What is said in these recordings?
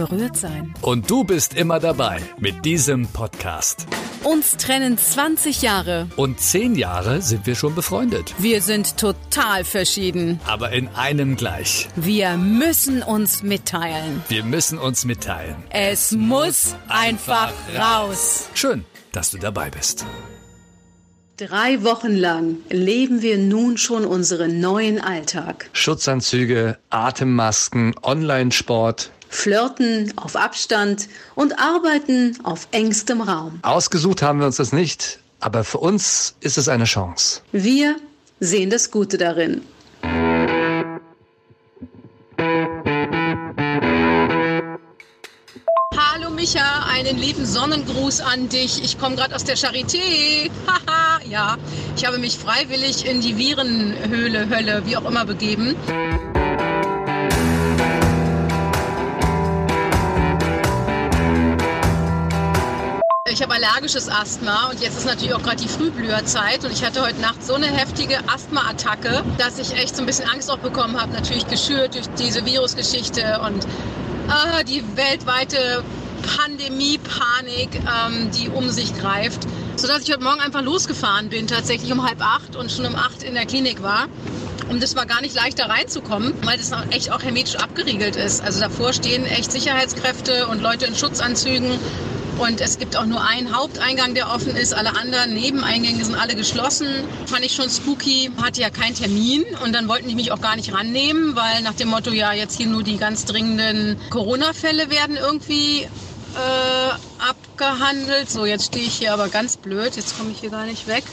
berührt sein. Und du bist immer dabei mit diesem Podcast. Uns trennen 20 Jahre. Und 10 Jahre sind wir schon befreundet. Wir sind total verschieden. Aber in einem gleich. Wir müssen uns mitteilen. Wir müssen uns mitteilen. Es muss einfach raus. Schön, dass du dabei bist. Drei Wochen lang leben wir nun schon unseren neuen Alltag. Schutzanzüge, Atemmasken, Online-Sport. Flirten auf Abstand und arbeiten auf engstem Raum. Ausgesucht haben wir uns das nicht, aber für uns ist es eine Chance. Wir sehen das Gute darin. Hallo Micha, einen lieben Sonnengruß an dich. Ich komme gerade aus der Charité. Haha, ja. Ich habe mich freiwillig in die Virenhöhle, Hölle, wie auch immer begeben. Ich habe allergisches Asthma und jetzt ist natürlich auch gerade die Frühblüherzeit und ich hatte heute Nacht so eine heftige Asthma-Attacke, dass ich echt so ein bisschen Angst auch bekommen habe, natürlich geschürt durch diese Virusgeschichte und äh, die weltweite Pandemie-Panik, ähm, die um sich greift, sodass ich heute Morgen einfach losgefahren bin, tatsächlich um halb acht und schon um acht in der Klinik war. Und das war gar nicht leicht da reinzukommen, weil das echt auch hermetisch abgeriegelt ist. Also davor stehen echt Sicherheitskräfte und Leute in Schutzanzügen und es gibt auch nur einen Haupteingang, der offen ist. Alle anderen Nebeneingänge sind alle geschlossen. Fand ich schon spooky. Hatte ja keinen Termin. Und dann wollten die mich auch gar nicht rannehmen, weil nach dem Motto, ja, jetzt hier nur die ganz dringenden Corona-Fälle werden irgendwie äh, abgehandelt. So, jetzt stehe ich hier aber ganz blöd. Jetzt komme ich hier gar nicht weg.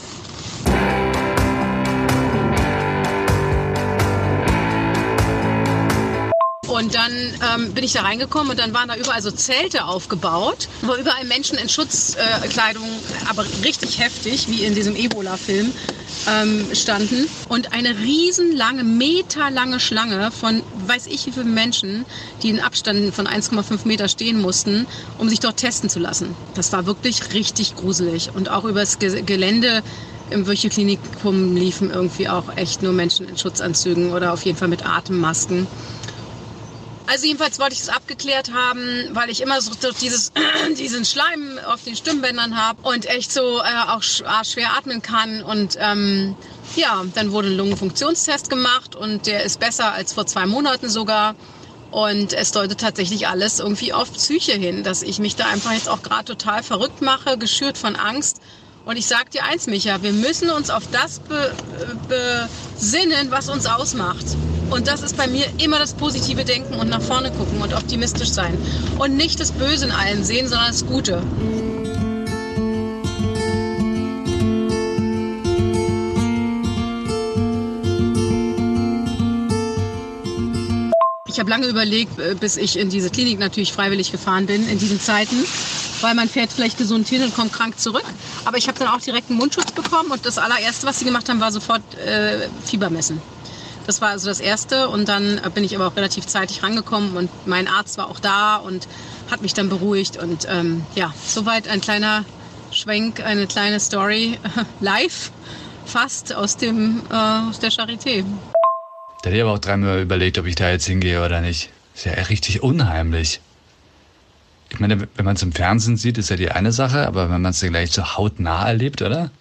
Und dann ähm, bin ich da reingekommen und dann waren da überall so Zelte aufgebaut, wo überall Menschen in Schutzkleidung, äh, aber richtig heftig, wie in diesem Ebola-Film, ähm, standen. Und eine riesenlange, meterlange Schlange von weiß ich wie vielen Menschen, die in Abständen von 1,5 Meter stehen mussten, um sich dort testen zu lassen. Das war wirklich richtig gruselig. Und auch übers Ge Gelände im Wöchelklinikum liefen irgendwie auch echt nur Menschen in Schutzanzügen oder auf jeden Fall mit Atemmasken. Also jedenfalls wollte ich es abgeklärt haben, weil ich immer so dieses, diesen Schleim auf den Stimmbändern habe und echt so äh, auch schwer atmen kann. Und ähm, ja, dann wurde ein Lungenfunktionstest gemacht und der ist besser als vor zwei Monaten sogar. Und es deutet tatsächlich alles irgendwie auf Psyche hin, dass ich mich da einfach jetzt auch gerade total verrückt mache, geschürt von Angst. Und ich sag dir eins, Micha, wir müssen uns auf das be besinnen, was uns ausmacht. Und das ist bei mir immer das positive Denken und nach vorne gucken und optimistisch sein. Und nicht das Böse in allen sehen, sondern das Gute. Ich habe lange überlegt, äh, bis ich in diese Klinik natürlich freiwillig gefahren bin in diesen Zeiten, weil man fährt vielleicht gesund hin und kommt krank zurück. Aber ich habe dann auch direkt einen Mundschutz bekommen und das allererste, was sie gemacht haben, war sofort äh, Fieber messen. Das war also das Erste und dann bin ich aber auch relativ zeitig rangekommen und mein Arzt war auch da und hat mich dann beruhigt und ähm, ja, soweit ein kleiner Schwenk, eine kleine Story live fast aus dem äh, aus der Charité. Da hätte ich aber auch dreimal überlegt, ob ich da jetzt hingehe oder nicht. Ist ja richtig unheimlich. Ich meine, wenn man es im Fernsehen sieht, ist ja die eine Sache, aber wenn man es gleich so hautnah erlebt, oder?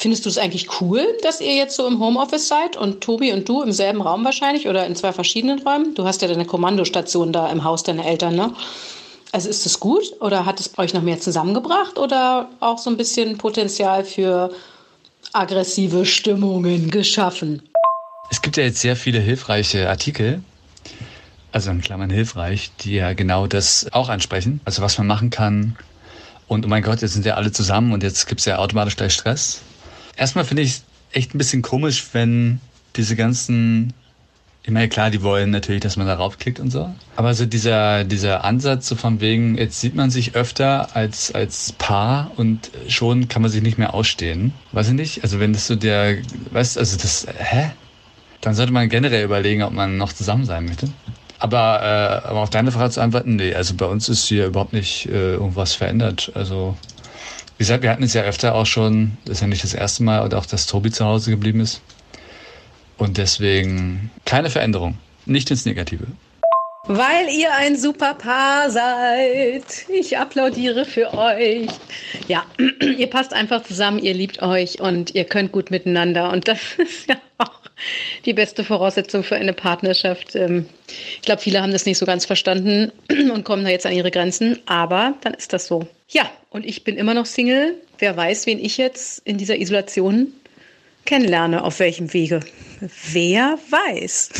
Findest du es eigentlich cool, dass ihr jetzt so im Homeoffice seid und Tobi und du im selben Raum wahrscheinlich oder in zwei verschiedenen Räumen? Du hast ja deine Kommandostation da im Haus deiner Eltern, ne? Also ist es gut oder hat es euch noch mehr zusammengebracht oder auch so ein bisschen Potenzial für aggressive Stimmungen geschaffen? Es gibt ja jetzt sehr viele hilfreiche Artikel, also in Klammern hilfreich, die ja genau das auch ansprechen. Also was man machen kann. Und oh mein Gott, jetzt sind ja alle zusammen und jetzt gibt es ja automatisch gleich Stress. Erstmal finde ich echt ein bisschen komisch, wenn diese ganzen Ich meine, klar, die wollen natürlich, dass man darauf klickt und so. Aber so dieser, dieser Ansatz so von wegen, jetzt sieht man sich öfter als, als Paar und schon kann man sich nicht mehr ausstehen. Weiß ich nicht? Also wenn das so der, weißt also das, hä? Dann sollte man generell überlegen, ob man noch zusammen sein möchte. Aber, äh, aber auf deine Frage zu antworten, nee, also bei uns ist hier überhaupt nicht äh, irgendwas verändert. Also, wie gesagt, wir hatten es ja öfter auch schon, das ist ja nicht das erste Mal, oder auch, dass Tobi zu Hause geblieben ist. Und deswegen keine Veränderung. Nicht ins Negative. Weil ihr ein super Paar seid. Ich applaudiere für euch. Ja, ihr passt einfach zusammen, ihr liebt euch und ihr könnt gut miteinander. Und das ist ja auch die beste Voraussetzung für eine Partnerschaft. Ähm, ich glaube, viele haben das nicht so ganz verstanden und kommen da jetzt an ihre Grenzen. Aber dann ist das so. Ja, und ich bin immer noch Single. Wer weiß, wen ich jetzt in dieser Isolation kennenlerne, auf welchem Wege. Wer weiß.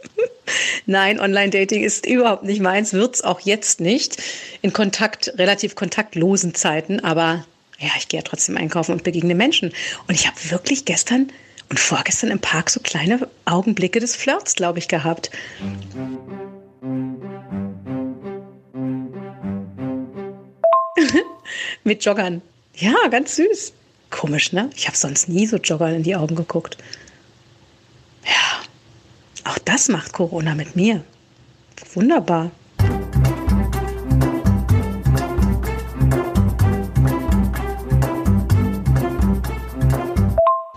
Nein, Online-Dating ist überhaupt nicht meins, wird es auch jetzt nicht. In Kontakt, relativ kontaktlosen Zeiten, aber ja, ich gehe ja trotzdem einkaufen und begegne Menschen. Und ich habe wirklich gestern und vorgestern im Park so kleine Augenblicke des Flirts, glaube ich, gehabt. Mit Joggern. Ja, ganz süß. Komisch, ne? Ich habe sonst nie so Joggern in die Augen geguckt. Ja, auch das macht Corona mit mir. Wunderbar.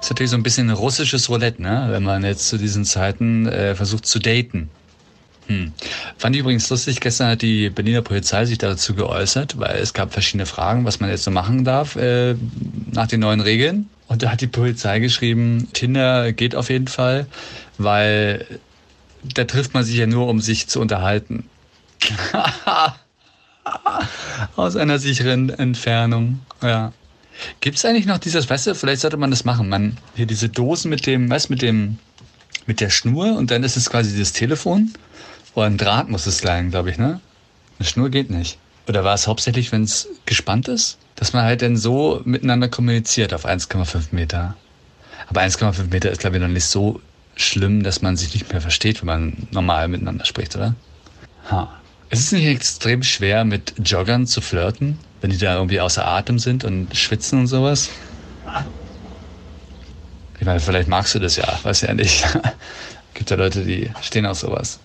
Ist natürlich so ein bisschen russisches Roulette, ne? wenn man jetzt zu diesen Zeiten äh, versucht zu daten. Hm. Fand ich übrigens lustig, gestern hat die Berliner Polizei sich dazu geäußert, weil es gab verschiedene Fragen, was man jetzt so machen darf äh, nach den neuen Regeln. Und da hat die Polizei geschrieben, Tinder geht auf jeden Fall, weil da trifft man sich ja nur, um sich zu unterhalten. Aus einer sicheren Entfernung, ja. Gibt es eigentlich noch dieses, weißt du, vielleicht sollte man das machen, man hier diese Dosen mit dem, weißt mit dem, mit der Schnur und dann ist es quasi das Telefon oder ein Draht muss es sein, glaube ich, ne? Eine Schnur geht nicht. Oder war es hauptsächlich, wenn es gespannt ist, dass man halt dann so miteinander kommuniziert auf 1,5 Meter? Aber 1,5 Meter ist, glaube ich, noch nicht so schlimm, dass man sich nicht mehr versteht, wenn man normal miteinander spricht, oder? Ha. Es ist nicht extrem schwer, mit Joggern zu flirten, wenn die da irgendwie außer Atem sind und schwitzen und sowas. Ich meine, vielleicht magst du das ja, weiß ja nicht. Gibt ja Leute, die stehen auf sowas.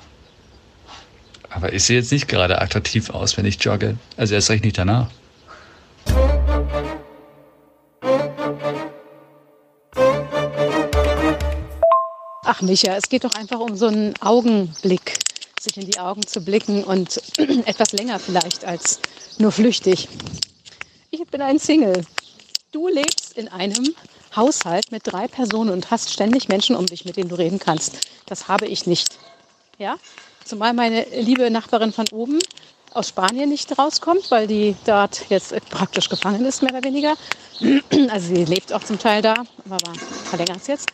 Aber ich sehe jetzt nicht gerade attraktiv aus, wenn ich jogge. Also erst recht nicht danach. Ach Micha, es geht doch einfach um so einen Augenblick, sich in die Augen zu blicken und etwas länger vielleicht als nur flüchtig. Ich bin ein Single. Du lebst in einem Haushalt mit drei Personen und hast ständig Menschen um dich, mit denen du reden kannst. Das habe ich nicht. Ja? Zumal meine liebe Nachbarin von oben aus Spanien nicht rauskommt, weil die dort jetzt praktisch gefangen ist, mehr oder weniger. Also sie lebt auch zum Teil da, aber verlängert es jetzt.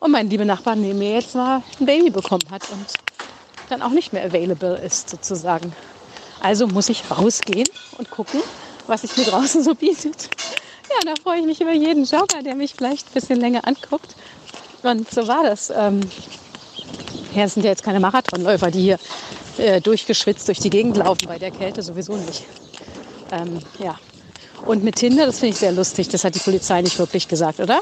Und mein lieber Nachbar neben mir jetzt mal ein Baby bekommen hat und dann auch nicht mehr available ist sozusagen. Also muss ich rausgehen und gucken, was sich mir draußen so bietet. Ja, da freue ich mich über jeden Jogger, der mich vielleicht ein bisschen länger anguckt. Und so war das. Ähm, ja, es sind ja jetzt keine Marathonläufer, die hier äh, durchgeschwitzt durch die Gegend laufen, bei der Kälte sowieso nicht. Ähm, ja. Und mit Tinder, das finde ich sehr lustig. Das hat die Polizei nicht wirklich gesagt, oder?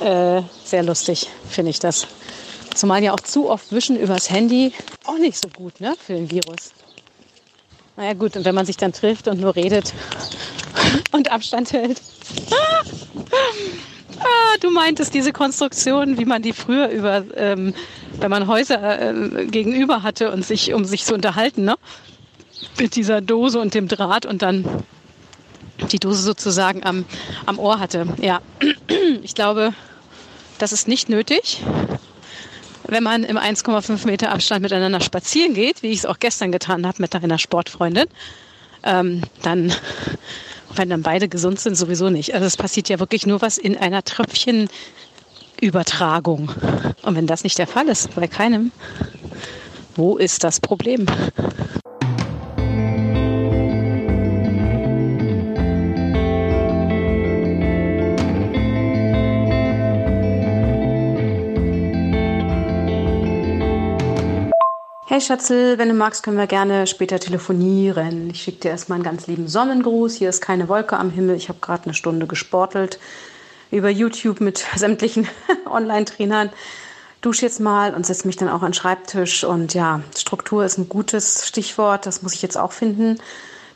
Äh, sehr lustig, finde ich das. Zumal ja auch zu oft Wischen übers Handy auch nicht so gut, ne, für den Virus. Naja gut, und wenn man sich dann trifft und nur redet und Abstand hält. ah, du meintest diese Konstruktion, wie man die früher über, ähm, wenn man Häuser äh, gegenüber hatte und sich, um sich zu unterhalten, ne? Mit dieser Dose und dem Draht und dann die Dose sozusagen am, am Ohr hatte. Ja, ich glaube, das ist nicht nötig wenn man im 1,5 Meter Abstand miteinander spazieren geht, wie ich es auch gestern getan habe mit einer Sportfreundin, ähm, dann, wenn dann beide gesund sind, sowieso nicht. Also es passiert ja wirklich nur was in einer Tröpfchenübertragung. Und wenn das nicht der Fall ist, bei keinem, wo ist das Problem? Hey Schatzel, wenn du magst, können wir gerne später telefonieren. Ich schicke dir erstmal einen ganz lieben Sonnengruß. Hier ist keine Wolke am Himmel. Ich habe gerade eine Stunde gesportelt über YouTube mit sämtlichen Online-Trainern. Dusche jetzt mal und setze mich dann auch an den Schreibtisch. Und ja, Struktur ist ein gutes Stichwort. Das muss ich jetzt auch finden.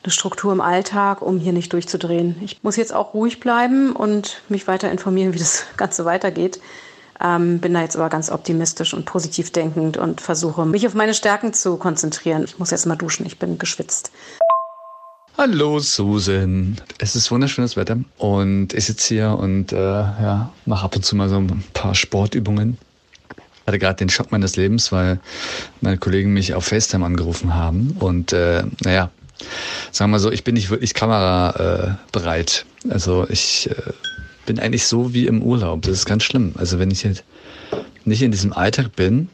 Eine Struktur im Alltag, um hier nicht durchzudrehen. Ich muss jetzt auch ruhig bleiben und mich weiter informieren, wie das Ganze weitergeht. Ähm, bin da jetzt aber ganz optimistisch und positiv denkend und versuche, mich auf meine Stärken zu konzentrieren. Ich muss jetzt mal duschen, ich bin geschwitzt. Hallo Susan. Es ist wunderschönes Wetter und ich sitze hier und äh, ja, mache ab und zu mal so ein paar Sportübungen. Hatte gerade den Schock meines Lebens, weil meine Kollegen mich auf FaceTime angerufen haben und äh, naja, sagen wir mal so, ich bin nicht wirklich kamerabereit. Äh, also ich äh, bin eigentlich so wie im Urlaub. Das ist ganz schlimm. Also wenn ich jetzt nicht in diesem Alltag bin,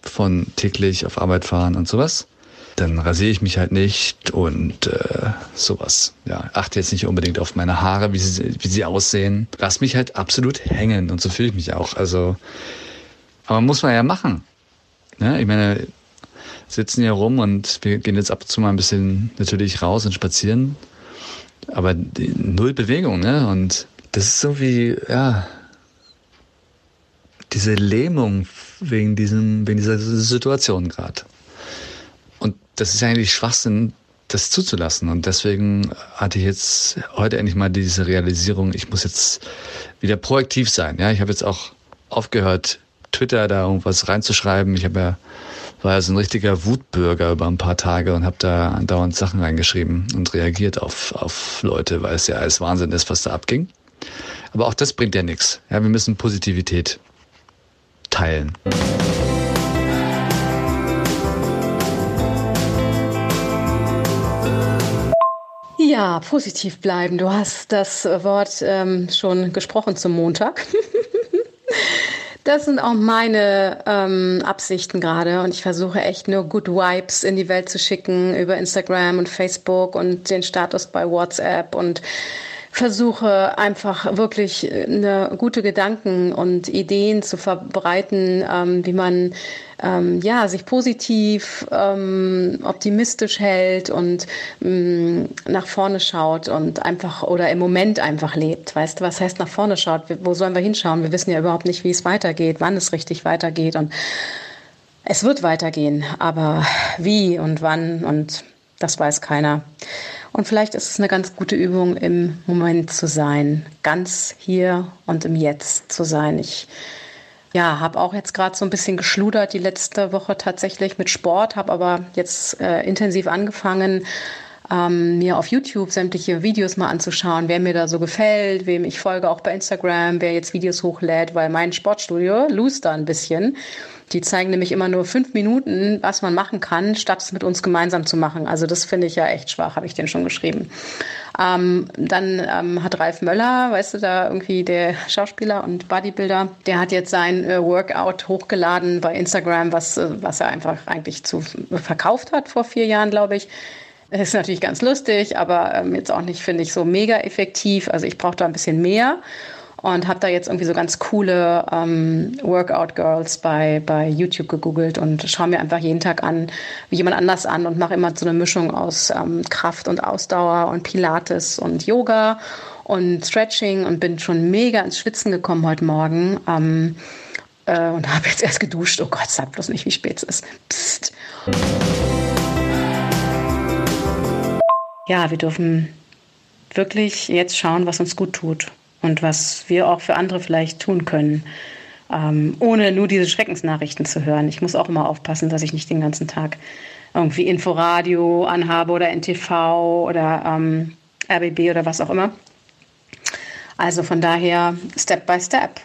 von täglich auf Arbeit fahren und sowas, dann rasiere ich mich halt nicht und äh, sowas. Ja, achte jetzt nicht unbedingt auf meine Haare, wie sie, wie sie aussehen. Lass mich halt absolut hängen und so fühle ich mich auch. Also, aber muss man ja machen. Ja, ich meine, sitzen hier rum und wir gehen jetzt ab und zu mal ein bisschen natürlich raus und spazieren. Aber null Bewegung, ne? Und das ist so wie, ja, diese Lähmung wegen diesem, wegen dieser Situation gerade. Und das ist eigentlich Schwachsinn, das zuzulassen. Und deswegen hatte ich jetzt heute endlich mal diese Realisierung, ich muss jetzt wieder proaktiv sein. Ja, ich habe jetzt auch aufgehört, Twitter da irgendwas reinzuschreiben. Ich habe ja war ja so ein richtiger Wutbürger über ein paar Tage und habe da dauernd Sachen reingeschrieben und reagiert auf, auf Leute, weil es ja alles Wahnsinn ist, was da abging. Aber auch das bringt ja nichts. Ja, wir müssen Positivität teilen. Ja, positiv bleiben. Du hast das Wort ähm, schon gesprochen zum Montag. Das sind auch meine ähm, Absichten gerade und ich versuche echt nur Good Vibes in die Welt zu schicken über Instagram und Facebook und den Status bei WhatsApp und versuche einfach wirklich äh, eine gute Gedanken und Ideen zu verbreiten, ähm, wie man ähm, ja sich positiv, ähm, optimistisch hält und ähm, nach vorne schaut und einfach oder im Moment einfach lebt. Weißt du, was heißt nach vorne schaut? Wo sollen wir hinschauen? Wir wissen ja überhaupt nicht, wie es weitergeht, wann es richtig weitergeht und es wird weitergehen, aber wie und wann und das weiß keiner. Und vielleicht ist es eine ganz gute Übung, im Moment zu sein, ganz hier und im Jetzt zu sein. Ich ja, habe auch jetzt gerade so ein bisschen geschludert die letzte Woche tatsächlich mit Sport, habe aber jetzt äh, intensiv angefangen, ähm, mir auf YouTube sämtliche Videos mal anzuschauen, wer mir da so gefällt, wem ich folge, auch bei Instagram, wer jetzt Videos hochlädt, weil mein Sportstudio lost da ein bisschen. Die zeigen nämlich immer nur fünf Minuten, was man machen kann, statt es mit uns gemeinsam zu machen. Also das finde ich ja echt schwach, habe ich den schon geschrieben. Ähm, dann ähm, hat Ralf Möller, weißt du, da irgendwie der Schauspieler und Bodybuilder, der hat jetzt sein äh, Workout hochgeladen bei Instagram, was, äh, was er einfach eigentlich zu verkauft hat vor vier Jahren, glaube ich. Ist natürlich ganz lustig, aber ähm, jetzt auch nicht, finde ich, so mega effektiv. Also ich brauche da ein bisschen mehr und habe da jetzt irgendwie so ganz coole ähm, Workout Girls bei, bei YouTube gegoogelt und schaue mir einfach jeden Tag an, wie jemand anders an und mache immer so eine Mischung aus ähm, Kraft und Ausdauer und Pilates und Yoga und Stretching und bin schon mega ins Schwitzen gekommen heute Morgen. Ähm, äh, und habe jetzt erst geduscht. Oh Gott, sag bloß nicht, wie spät es ist. Psst. Ja, wir dürfen wirklich jetzt schauen, was uns gut tut und was wir auch für andere vielleicht tun können, ähm, ohne nur diese Schreckensnachrichten zu hören. Ich muss auch immer aufpassen, dass ich nicht den ganzen Tag irgendwie Inforadio anhabe oder NTV oder ähm, RBB oder was auch immer. Also von daher Step by Step.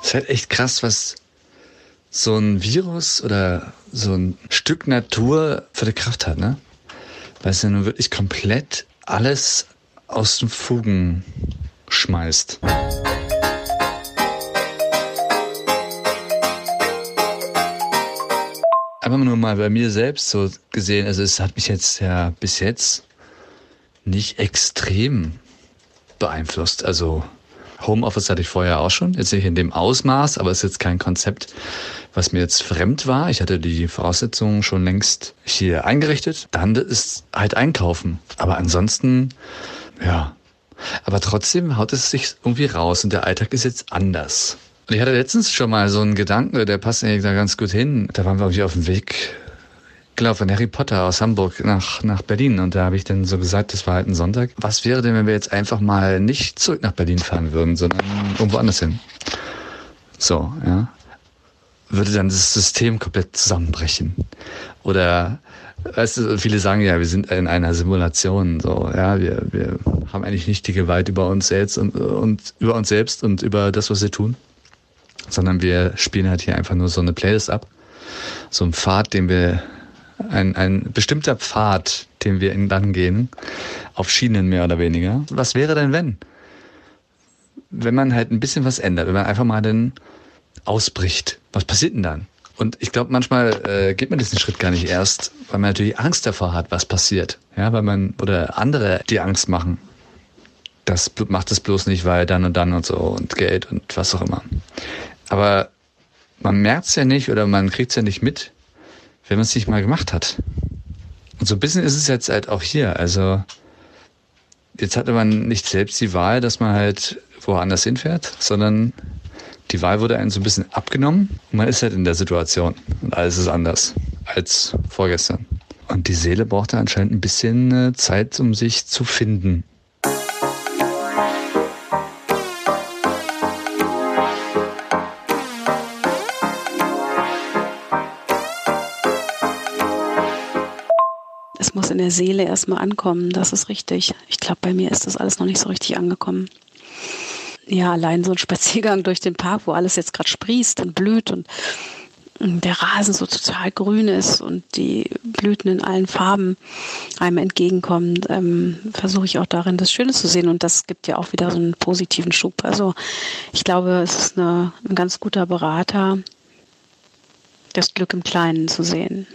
Es ist halt echt krass, was so ein Virus oder so ein Stück Natur für die Kraft hat, ne? Weil es ja nun wirklich komplett alles aus den Fugen schmeißt. Einfach nur mal bei mir selbst so gesehen, also es hat mich jetzt ja bis jetzt nicht extrem beeinflusst. Also Homeoffice hatte ich vorher auch schon, jetzt nicht in dem Ausmaß, aber es ist jetzt kein Konzept, was mir jetzt fremd war. Ich hatte die Voraussetzungen schon längst hier eingerichtet. Dann ist halt einkaufen. Aber ansonsten, ja. Aber trotzdem haut es sich irgendwie raus und der Alltag ist jetzt anders. Und ich hatte letztens schon mal so einen Gedanken, der passt eigentlich da ganz gut hin. Da waren wir irgendwie auf dem Weg Genau, von Harry Potter aus Hamburg nach, nach Berlin. Und da habe ich dann so gesagt, das war halt ein Sonntag. Was wäre denn, wenn wir jetzt einfach mal nicht zurück nach Berlin fahren würden, sondern irgendwo anders hin? So, ja. Würde dann das System komplett zusammenbrechen. Oder, weißt du, viele sagen ja, wir sind in einer Simulation, so, ja, wir, wir haben eigentlich nicht die Gewalt über uns selbst und, und über uns selbst und über das, was wir tun. Sondern wir spielen halt hier einfach nur so eine Playlist ab. So ein Pfad, den wir ein, ein bestimmter Pfad, den wir entlang gehen, auf Schienen mehr oder weniger. Was wäre denn, wenn? Wenn man halt ein bisschen was ändert, wenn man einfach mal dann ausbricht. Was passiert denn dann? Und ich glaube, manchmal äh, geht man diesen Schritt gar nicht erst, weil man natürlich Angst davor hat, was passiert. Ja, weil man oder andere die Angst machen. Das macht es bloß nicht, weil dann und dann und so und Geld und was auch immer. Aber man merkt es ja nicht oder man kriegt es ja nicht mit, wenn man es nicht mal gemacht hat. Und so ein bisschen ist es jetzt halt auch hier. Also jetzt hatte man nicht selbst die Wahl, dass man halt woanders hinfährt, sondern die Wahl wurde einem so ein bisschen abgenommen und man ist halt in der Situation und alles ist anders als vorgestern. Und die Seele brauchte anscheinend ein bisschen äh, Zeit, um sich zu finden. In der Seele erstmal ankommen. Das ist richtig. Ich glaube, bei mir ist das alles noch nicht so richtig angekommen. Ja, allein so ein Spaziergang durch den Park, wo alles jetzt gerade sprießt und blüht und der Rasen so total grün ist und die Blüten in allen Farben einem entgegenkommen, ähm, versuche ich auch darin das Schöne zu sehen und das gibt ja auch wieder so einen positiven Schub. Also ich glaube, es ist eine, ein ganz guter Berater, das Glück im Kleinen zu sehen.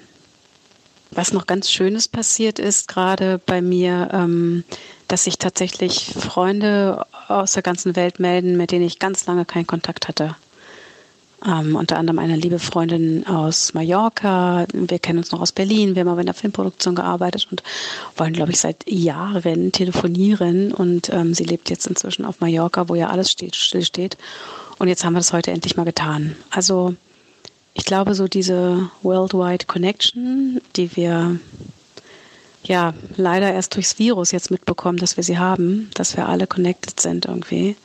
Was noch ganz Schönes passiert ist, gerade bei mir, ähm, dass sich tatsächlich Freunde aus der ganzen Welt melden, mit denen ich ganz lange keinen Kontakt hatte. Ähm, unter anderem eine liebe Freundin aus Mallorca. Wir kennen uns noch aus Berlin. Wir haben aber in der Filmproduktion gearbeitet und wollen, glaube ich, seit Jahren telefonieren. Und ähm, sie lebt jetzt inzwischen auf Mallorca, wo ja alles steht, still steht. Und jetzt haben wir das heute endlich mal getan. Also ich glaube, so diese Worldwide Connection, die wir ja leider erst durchs Virus jetzt mitbekommen, dass wir sie haben, dass wir alle connected sind irgendwie,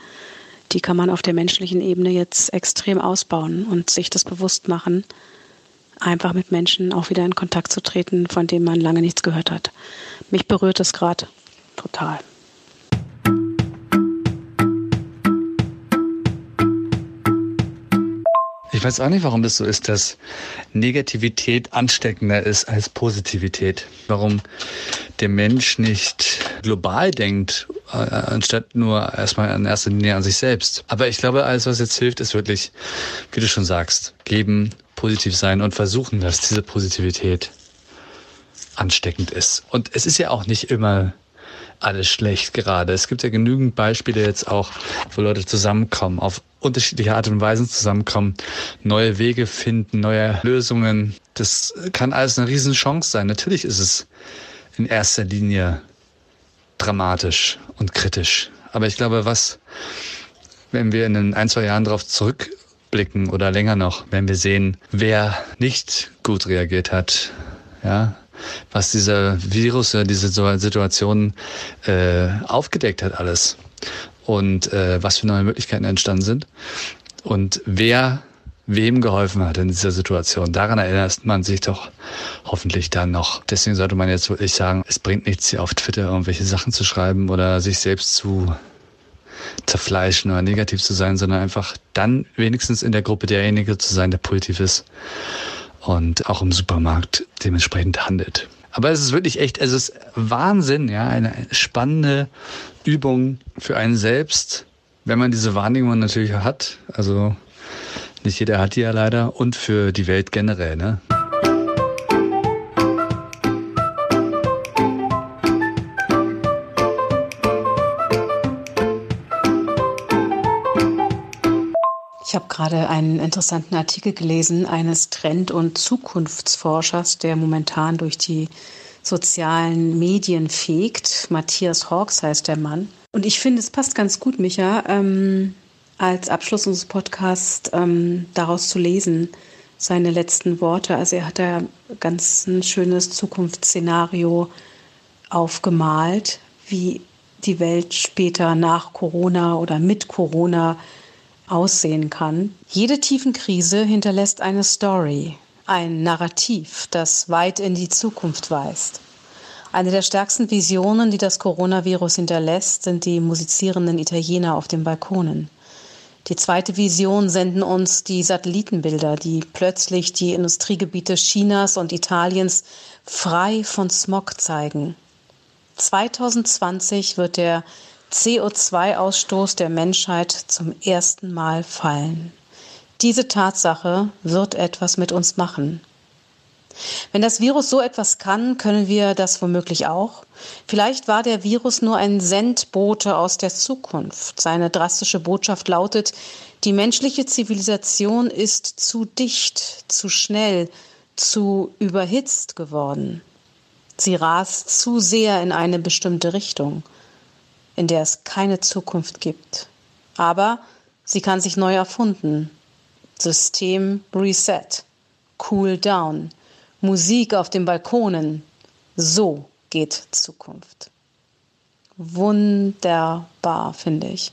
die kann man auf der menschlichen Ebene jetzt extrem ausbauen und sich das bewusst machen, einfach mit Menschen auch wieder in Kontakt zu treten, von denen man lange nichts gehört hat. Mich berührt es gerade total. Ich weiß auch nicht, warum das so ist, dass Negativität ansteckender ist als Positivität. Warum der Mensch nicht global denkt, äh, anstatt nur erstmal in erster Linie an sich selbst. Aber ich glaube, alles, was jetzt hilft, ist wirklich, wie du schon sagst, geben, positiv sein und versuchen, dass diese Positivität ansteckend ist. Und es ist ja auch nicht immer alles schlecht gerade. Es gibt ja genügend Beispiele jetzt auch, wo Leute zusammenkommen, auf unterschiedliche Art und Weisen zusammenkommen, neue Wege finden, neue Lösungen. Das kann alles eine Riesenchance sein. Natürlich ist es in erster Linie dramatisch und kritisch. Aber ich glaube, was, wenn wir in den ein, zwei Jahren darauf zurückblicken oder länger noch, wenn wir sehen, wer nicht gut reagiert hat, ja, was dieser Virus, diese Situation äh, aufgedeckt hat alles und äh, was für neue Möglichkeiten entstanden sind und wer wem geholfen hat in dieser Situation. Daran erinnert man sich doch hoffentlich dann noch. Deswegen sollte man jetzt wirklich sagen, es bringt nichts, hier auf Twitter irgendwelche Sachen zu schreiben oder sich selbst zu zerfleischen oder negativ zu sein, sondern einfach dann wenigstens in der Gruppe derjenige zu sein, der positiv ist und auch im Supermarkt dementsprechend handelt. Aber es ist wirklich echt, es ist Wahnsinn, ja, eine spannende Übung für einen selbst, wenn man diese Wahrnehmung natürlich hat. Also nicht jeder hat die ja leider und für die Welt generell, ne? Ich habe gerade einen interessanten Artikel gelesen eines Trend- und Zukunftsforschers, der momentan durch die sozialen Medien fegt. Matthias Hawks heißt der Mann. Und ich finde, es passt ganz gut, Micha, ähm, als Abschluss unseres Podcasts ähm, daraus zu lesen, seine letzten Worte. Also er hat da ganz ein schönes Zukunftsszenario aufgemalt, wie die Welt später nach Corona oder mit Corona aussehen kann. Jede Tiefenkrise hinterlässt eine Story, ein Narrativ, das weit in die Zukunft weist. Eine der stärksten Visionen, die das Coronavirus hinterlässt, sind die musizierenden Italiener auf den Balkonen. Die zweite Vision senden uns die Satellitenbilder, die plötzlich die Industriegebiete Chinas und Italiens frei von Smog zeigen. 2020 wird der CO2-Ausstoß der Menschheit zum ersten Mal fallen. Diese Tatsache wird etwas mit uns machen. Wenn das Virus so etwas kann, können wir das womöglich auch. Vielleicht war der Virus nur ein Sendbote aus der Zukunft. Seine drastische Botschaft lautet, die menschliche Zivilisation ist zu dicht, zu schnell, zu überhitzt geworden. Sie rast zu sehr in eine bestimmte Richtung, in der es keine Zukunft gibt. Aber sie kann sich neu erfunden. System Reset. Cool Down. Musik auf den Balkonen. So geht Zukunft. Wunderbar, finde ich.